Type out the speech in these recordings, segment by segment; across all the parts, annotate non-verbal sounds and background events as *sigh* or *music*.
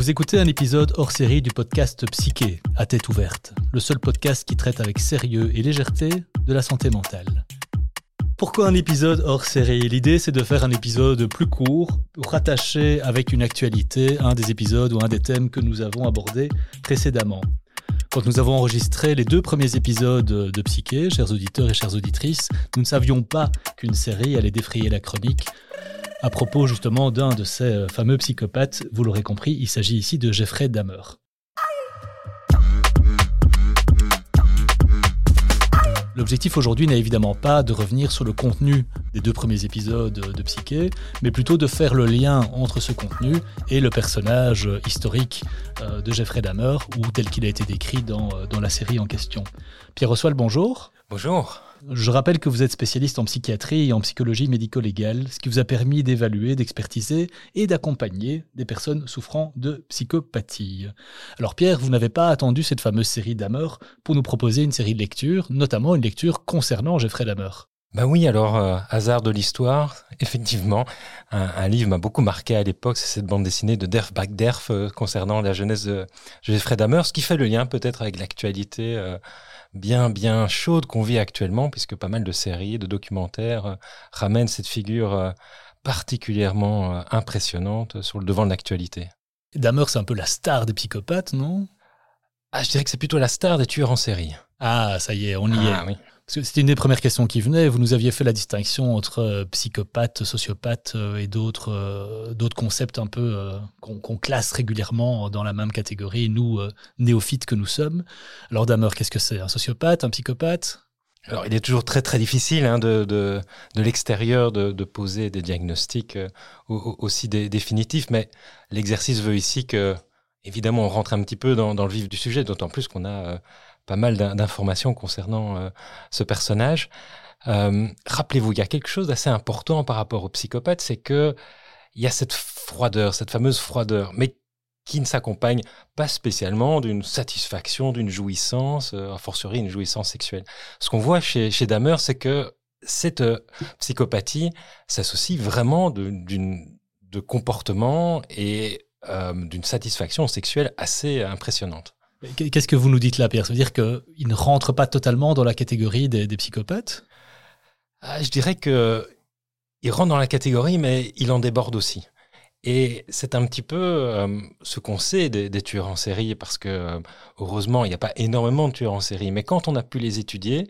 Vous écoutez un épisode hors série du podcast Psyché, à tête ouverte, le seul podcast qui traite avec sérieux et légèreté de la santé mentale. Pourquoi un épisode hors série? L'idée c'est de faire un épisode plus court, rattaché avec une actualité un des épisodes ou un des thèmes que nous avons abordés précédemment. Quand nous avons enregistré les deux premiers épisodes de Psyché, chers auditeurs et chères auditrices, nous ne savions pas qu'une série allait défrayer la chronique à propos justement d'un de ces euh, fameux psychopathes. Vous l'aurez compris, il s'agit ici de Jeffrey Dahmer. L'objectif aujourd'hui n'est évidemment pas de revenir sur le contenu des deux premiers épisodes de Psyché, mais plutôt de faire le lien entre ce contenu et le personnage historique euh, de Jeffrey Dahmer, ou tel qu'il a été décrit dans, euh, dans la série en question. Pierre Oswald, bonjour. Bonjour. Je rappelle que vous êtes spécialiste en psychiatrie et en psychologie médico-légale, ce qui vous a permis d'évaluer, d'expertiser et d'accompagner des personnes souffrant de psychopathie. Alors Pierre, vous n'avez pas attendu cette fameuse série Dahmer pour nous proposer une série de lectures, notamment une lecture concernant Jeffrey Dahmer. Ben oui, alors, euh, hasard de l'histoire, *laughs* effectivement, un, livre m'a beaucoup marqué à l'époque, c'est cette bande dessinée de Derf Backderf euh, concernant la jeunesse de Jeffrey Dahmer, ce qui fait le lien peut-être avec l'actualité euh, bien, bien chaude qu'on vit actuellement, puisque pas mal de séries, de documentaires euh, ramènent cette figure particulièrement impressionnante sur le devant de l'actualité. Dahmer, c'est un peu la star des psychopathes, non? Ah, Je dirais que c'est plutôt la star des tueurs en série. Ah, ça y est, on y ah, est. Oui. C'était une des premières questions qui venaient. Vous nous aviez fait la distinction entre euh, psychopathe, sociopathe euh, et d'autres euh, d'autres concepts un peu qu'on classe régulièrement dans la même catégorie, nous, néophytes que nous sommes. Alors Damer, qu'est-ce que c'est? Un sociopathe? Un psychopathe? Alors, il est toujours très très difficile hein, de, de, de l'extérieur de, poser des diagnostics aussi définitifs, mais l'exercice veut ici que, évidemment, on rentre un petit peu dans le vif du sujet, d'autant plus qu'on a pas mal d'informations concernant euh, ce personnage. Euh, rappelez-vous, il y a quelque chose d'assez important par rapport au psychopathe, c'est que il y a cette froideur, cette fameuse froideur, mais qui ne s'accompagne pas spécialement d'une satisfaction, d'une jouissance, euh, a fortiori une jouissance sexuelle. Ce qu'on voit chez, chez c'est que cette psychopathie s'associe vraiment de, de comportement et d'une satisfaction sexuelle assez impressionnante. Qu'est-ce que vous nous dites là, Pierre? Ça veut dire qu'il ne rentre pas totalement dans la catégorie des, psychopathes? Ah, Je dirais que il rentre dans la catégorie, mais il en déborde aussi. Et c'est un petit peu euh, ce qu'on sait des, tueurs en série, parce que euh, heureusement, il n'y a pas énormément de tueurs en série, mais quand on a pu les étudier,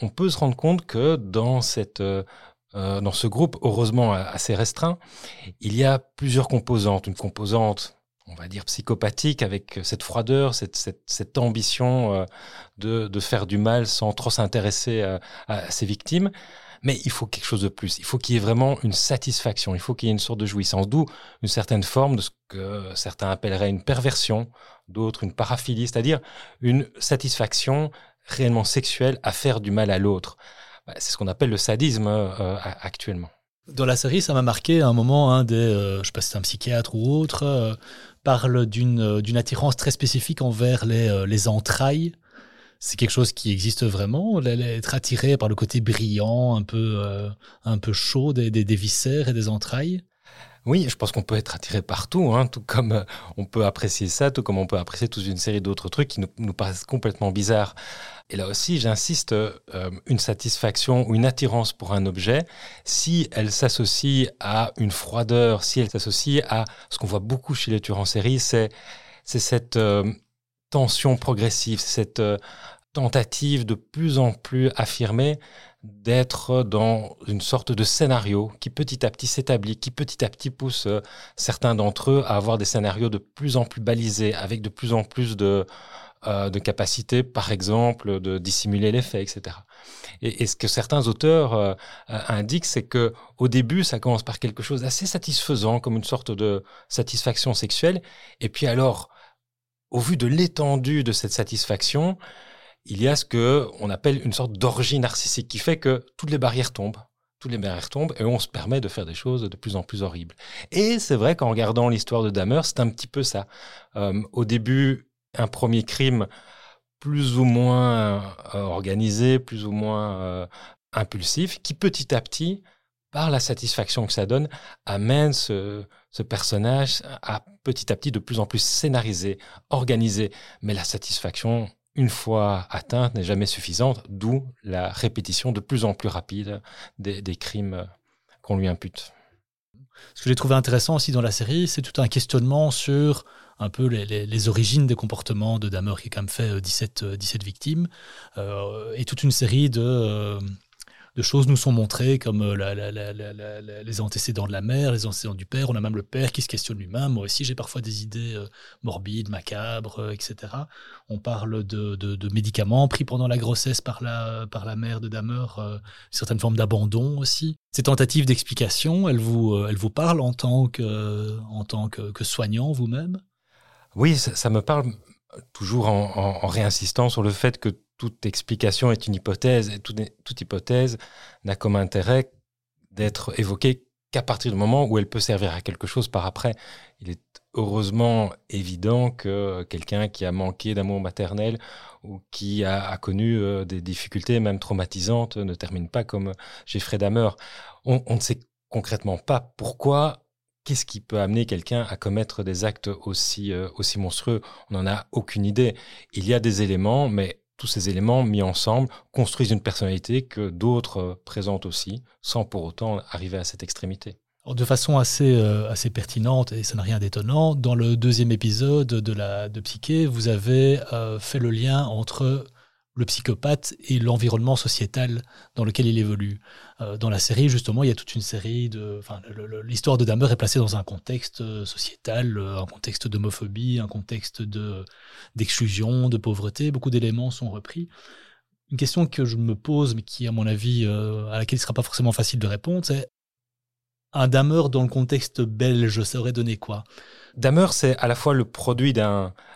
on peut se rendre compte que dans cette euh, dans ce groupe, heureusement assez restreint, il y a plusieurs composantes. Une composante on va dire, psychopathique, avec cette froideur, cette, ambition euh, de, faire du mal sans trop s'intéresser à, ses victimes. Mais il faut quelque chose de plus. Il faut qu'il y ait vraiment une satisfaction. Il faut qu'il y ait une sorte de jouissance. D'où une certaine forme de ce que certains appelleraient une perversion, d'autres une paraphilie, c'est-à-dire une satisfaction réellement sexuelle à faire du mal à l'autre. Bah, c'est ce qu'on appelle le sadisme euh, actuellement. Dans la série, ça m'a marqué un moment, euh, je ne sais pas si c'est un psychiatre ou autre, parle d'une euh, d'une attirance très spécifique envers les, euh, les entrailles. C'est quelque chose qui existe vraiment, être attiré par le côté brillant, un peu, euh, un peu chaud des, des, viscères et des entrailles. Oui, je pense qu'on peut être attiré partout, hein, tout comme on peut apprécier ça, tout comme on peut apprécier toute une série d'autres trucs qui nous, nous paraissent complètement bizarres. Et là aussi, j'insiste, euh, une satisfaction ou une attirance pour un objet, si elle s'associe à une froideur, si elle s'associe à ce qu'on voit beaucoup chez les tueurs en série, c'est cette euh, tension progressive, cette euh, tentative de plus en plus affirmée d'être dans une sorte de scénario qui petit à petit s'établit, qui petit à petit pousse certains d'entre eux à avoir des scénarios de plus en plus balisés, avec de plus en plus de euh, de capacité, par exemple, de dissimuler les faits, etc. Et, ce que certains auteurs euh, euh, indiquent, c'est que au début, ça commence par quelque chose d'assez satisfaisant, comme une sorte de satisfaction sexuelle, et puis alors, au vu de l'étendue de cette satisfaction, il y a ce que on appelle une sorte d'orgie narcissique qui fait que toutes les barrières tombent toutes les barrières tombent et on se permet de faire des choses de plus en plus horribles. Et c'est vrai qu'en regardant l'histoire de Dahmer, c'est un petit peu ça. au début, un premier crime plus ou moins euh, organisé, plus ou moins euh, impulsif, qui petit à petit par la satisfaction que ça donne, amène ce, personnage à petit à petit de plus en plus scénarisé, organisé. Mais la satisfaction, une fois atteinte, n'est jamais suffisante, d'où la répétition de plus en plus rapide des, crimes qu'on lui impute. Ce que j'ai trouvé intéressant aussi dans la série, c'est tout un questionnement sur un peu les, origines des comportements de Dahmer, qui a quand même fait 17, euh, 17 euh, victimes, euh, et toute une série de de choses nous sont montrées, comme euh, les antécédents de la mère, les antécédents du père. On a même le père qui se questionne lui-même. Moi aussi, j'ai parfois des idées euh, morbides, macabres, euh, etc. On parle de, médicaments pris pendant la grossesse par la, par la mère de Damer, certaines formes d'abandon aussi. Ces tentatives d'explication, elles vous, elles vous parlent en tant que, en tant que, soignant vous-même? Oui, ça, me parle toujours en réinsistant sur le fait que toute explication est une hypothèse et toute, hypothèse n'a comme intérêt d'être évoquée qu'à partir du moment où elle peut servir à quelque chose par après. Il est heureusement évident que quelqu'un qui a manqué d'amour maternel ou qui a, connu euh, des difficultés même traumatisantes ne termine pas comme Jeffrey Dahmer. On, ne sait concrètement pas pourquoi qu'est-ce qui peut amener quelqu'un à commettre des actes aussi, euh, aussi monstrueux On n'en a aucune idée. Il y a des éléments, mais tous ces éléments mis ensemble construisent une personnalité que d'autres euh, présentent aussi, sans pour autant arriver à cette extrémité. de façon assez, euh, assez pertinente, et ça n'a rien d'étonnant, dans le deuxième épisode de, la, de Psyché, vous avez euh, fait le lien entre le psychopathe et l'environnement sociétal dans lequel il évolue. Euh, dans la série, justement, il y a toute une série de. L'histoire de Dahmer est placée dans un contexte euh, sociétal, euh, un contexte d'homophobie, un contexte de d'exclusion, de pauvreté. Beaucoup d'éléments sont repris. Une question que je me pose, mais qui, à mon avis, à laquelle il ne sera pas forcément facile de répondre, c'est un Dahmer dans le contexte belge, ça aurait donné quoi Dahmer, c'est à la fois le produit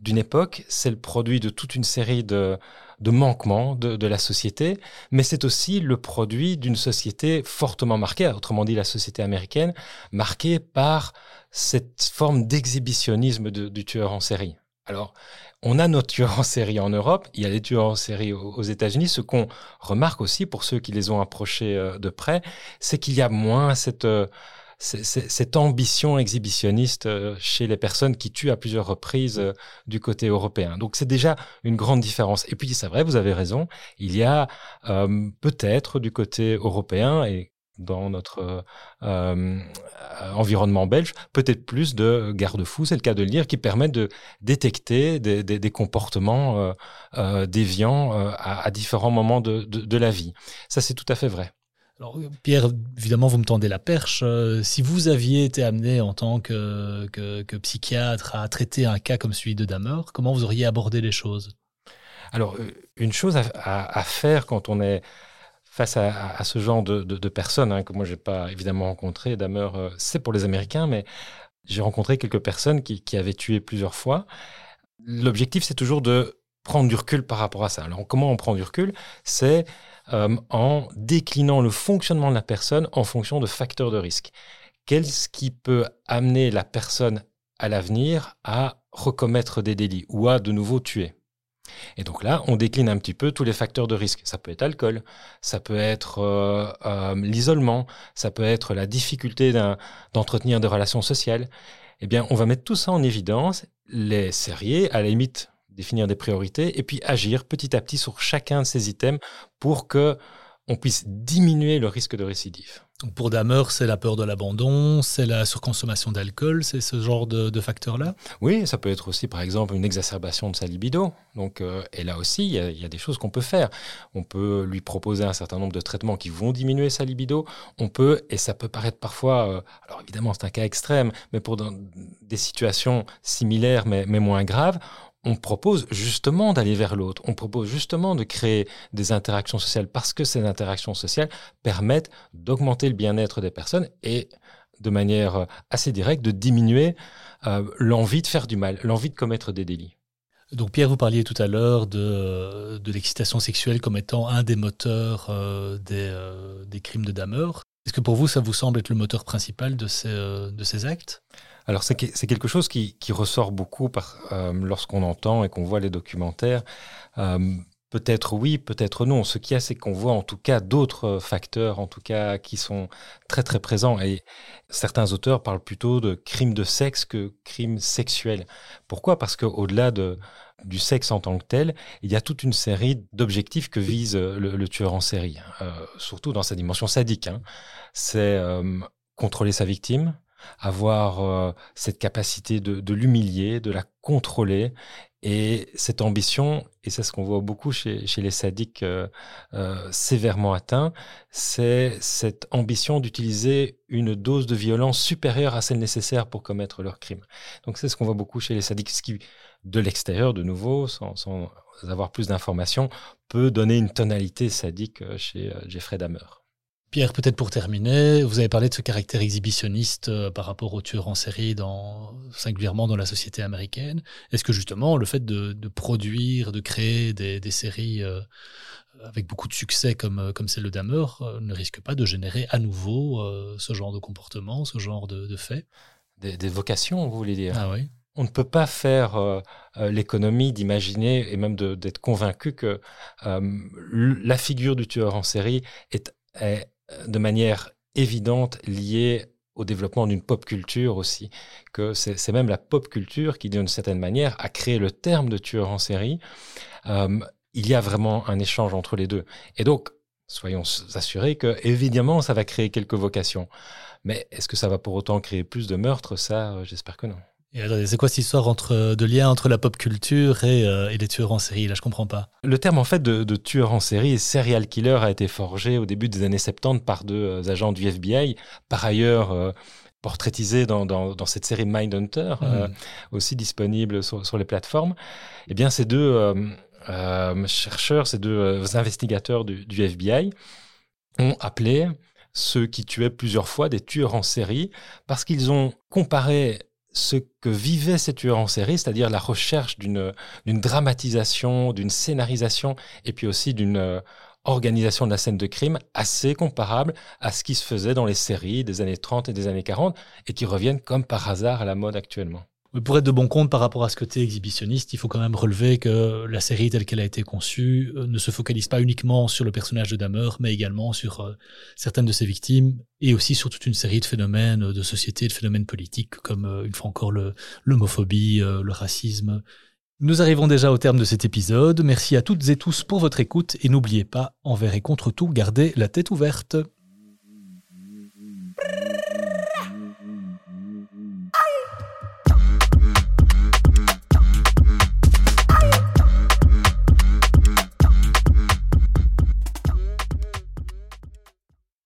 d'une époque, c'est le produit de toute une série de, de manquements de, la société, mais c'est aussi le produit d'une société fortement marquée, autrement dit la société américaine, marquée par cette forme d'exhibitionnisme du tueur en série. Alors, on a nos tueurs en série en Europe, il y a les tueurs en série aux, États-Unis. Ce qu'on remarque aussi pour ceux qui les ont approchés euh, de près, c'est qu'il y a moins cette... Euh, ambition exhibitionniste euh, chez les personnes qui tuent à plusieurs reprises du côté européen. Donc c'est déjà une grande différence. Et puis c'est vrai, vous avez raison, il y a peut-être du côté européen et dans notre environnement belge, peut-être plus de garde-fous, c'est le cas de le dire, qui permettent de détecter des, comportements déviants à, différents moments de la vie. Ça, c'est tout à fait vrai. Alors, Pierre, évidemment, vous me tendez la perche. Euh, si vous aviez été amené en tant que, psychiatre à traiter un cas comme celui de Dahmer, comment vous auriez abordé les choses? Alors, euh, une chose à, faire quand on est face à, ce genre de, personnes, hein, que moi, je n'ai pas évidemment rencontré, Dahmer, euh, c'est pour les Américains, mais j'ai rencontré quelques personnes qui, qui avaient tué plusieurs fois. L'objectif, c'est toujours de prendre du recul par rapport à ça. Alors, comment on prend du recul? C'est euh, en déclinant le fonctionnement de la personne en fonction de facteurs de risque. Qu'est-ce qui peut amener la personne à l'avenir à recommettre des délits ou à de nouveau tuer? Et donc là, on décline un petit peu tous les facteurs de risque. Ça peut être l'alcool, ça peut être euh, euh, l'isolement, ça peut être la difficulté d'entretenir des relations sociales. Eh bien, on va mettre tout ça en évidence, les serrer, à la limite définir des priorités et puis agir petit à petit sur chacun de ces items pour que on puisse diminuer le risque de récidive. Pour Damer, c'est la peur de l'abandon, c'est la surconsommation d'alcool, c'est ce genre de, facteurs-là Oui, ça peut être aussi, par exemple, une exacerbation de sa libido. Donc, euh, et là aussi, il y, a, des choses qu'on peut faire. On peut lui proposer un certain nombre de traitements qui vont diminuer sa libido. On peut, et ça peut paraître parfois, euh, alors évidemment, c'est un cas extrême, mais pour des situations similaires mais, mais moins graves, on propose justement d'aller vers l'autre, on propose justement de créer des interactions sociales parce que ces interactions sociales permettent d'augmenter le bien-être des personnes et de manière euh, assez directe de diminuer euh, l'envie de faire du mal, l'envie de commettre des délits. Donc Pierre, vous parliez tout à l'heure de, l'excitation sexuelle comme étant un des moteurs euh, des, crimes de Dahmer. Est-ce que pour vous, ça vous semble être le moteur principal de ces actes? Alors c'est quelque chose qui, ressort beaucoup euh, lorsqu'on entend et qu'on voit les documentaires. Euh, Peut-être oui, peut-être non. Ce qu'il y a, c'est qu'on voit en tout cas d'autres facteurs, en tout cas, qui sont très très présents. Et certains auteurs parlent plutôt de crimes de sexe que crimes sexuels. Pourquoi? Parce qu'au-delà de, du sexe en tant que tel, il y a toute une série d'objectifs que vise le, tueur en série, euh, surtout dans sa dimension sadique. Hein. C'est contrôler sa victime, avoir euh, cette capacité de, l'humilier, de la contrôler et cette ambition, et c'est ce qu'on voit beaucoup chez, les sadiques euh, euh, sévèrement atteints, c'est cette ambition d'utiliser une dose de violence supérieure à celle nécessaire pour commettre leur crime. Donc c'est ce qu'on voit beaucoup chez les sadiques, ce qui, de l'extérieur, de nouveau, sans, avoir plus d'informations, peut donner une tonalité sadique chez Jeffrey Dahmer. Pierre, peut-être pour terminer, vous avez parlé de ce caractère exhibitionniste euh, par rapport aux tueurs en série, dans, singulièrement dans la société américaine. Est-ce que justement le fait de, produire, de créer des, séries euh, avec beaucoup de succès comme, euh, comme celle de Dahmer ne risque pas de générer à nouveau ce genre de comportement, ce genre de, de faits des, vocations, vous voulez dire? Ah oui. On ne peut pas faire l'économie d'imaginer et même d'être convaincu que la figure du tueur en série est, est de manière évidente liée au développement d'une pop culture aussi, que c'est même la pop culture qui, d'une certaine manière, a créé le terme de tueur en série. Euh, il y a vraiment un échange entre les deux. Et donc, soyons assurés que, évidemment, ça va créer quelques vocations. Mais est-ce que ça va pour autant créer plus de meurtres? Ça, euh, j'espère que non. Et c'est quoi cette histoire entre, de lien entre la pop culture et, euh, et, les tueurs en série Là, je comprends pas. Le terme en fait de, de tueur en série, serial killer, a été forgé au début des années 70 par deux euh, agents du FBI, par ailleurs euh, dans, dans, dans, cette série Mindhunter, euh, hmm. aussi disponible sur, sur, les plateformes. Eh bien, ces deux chercheurs, ces deux investigateurs du, du FBI ont appelé ceux qui tuaient plusieurs fois des tueurs en série parce qu'ils ont comparé ce que vivait ces tueurs en série, c'est-à-dire la recherche d'une dramatisation, d'une scénarisation et puis aussi d'une euh, organisation de la scène de crime assez comparable à ce qui se faisait dans les séries des années 30 et des années 40 et qui reviennent comme par hasard à la mode actuellement. Mais pour être de bon compte par rapport à ce côté exhibitionniste, il faut quand même relever que la série telle qu'elle a été conçue euh, ne se focalise pas uniquement sur le personnage de Dahmer, mais également sur euh, certaines de ses victimes et aussi sur toute une série de phénomènes de société, de phénomènes politiques comme euh, une fois encore l'homophobie, le racisme. Nous arrivons déjà au terme de cet épisode. Merci à toutes et tous pour votre écoute et n'oubliez pas, envers et contre tout, gardez la tête ouverte.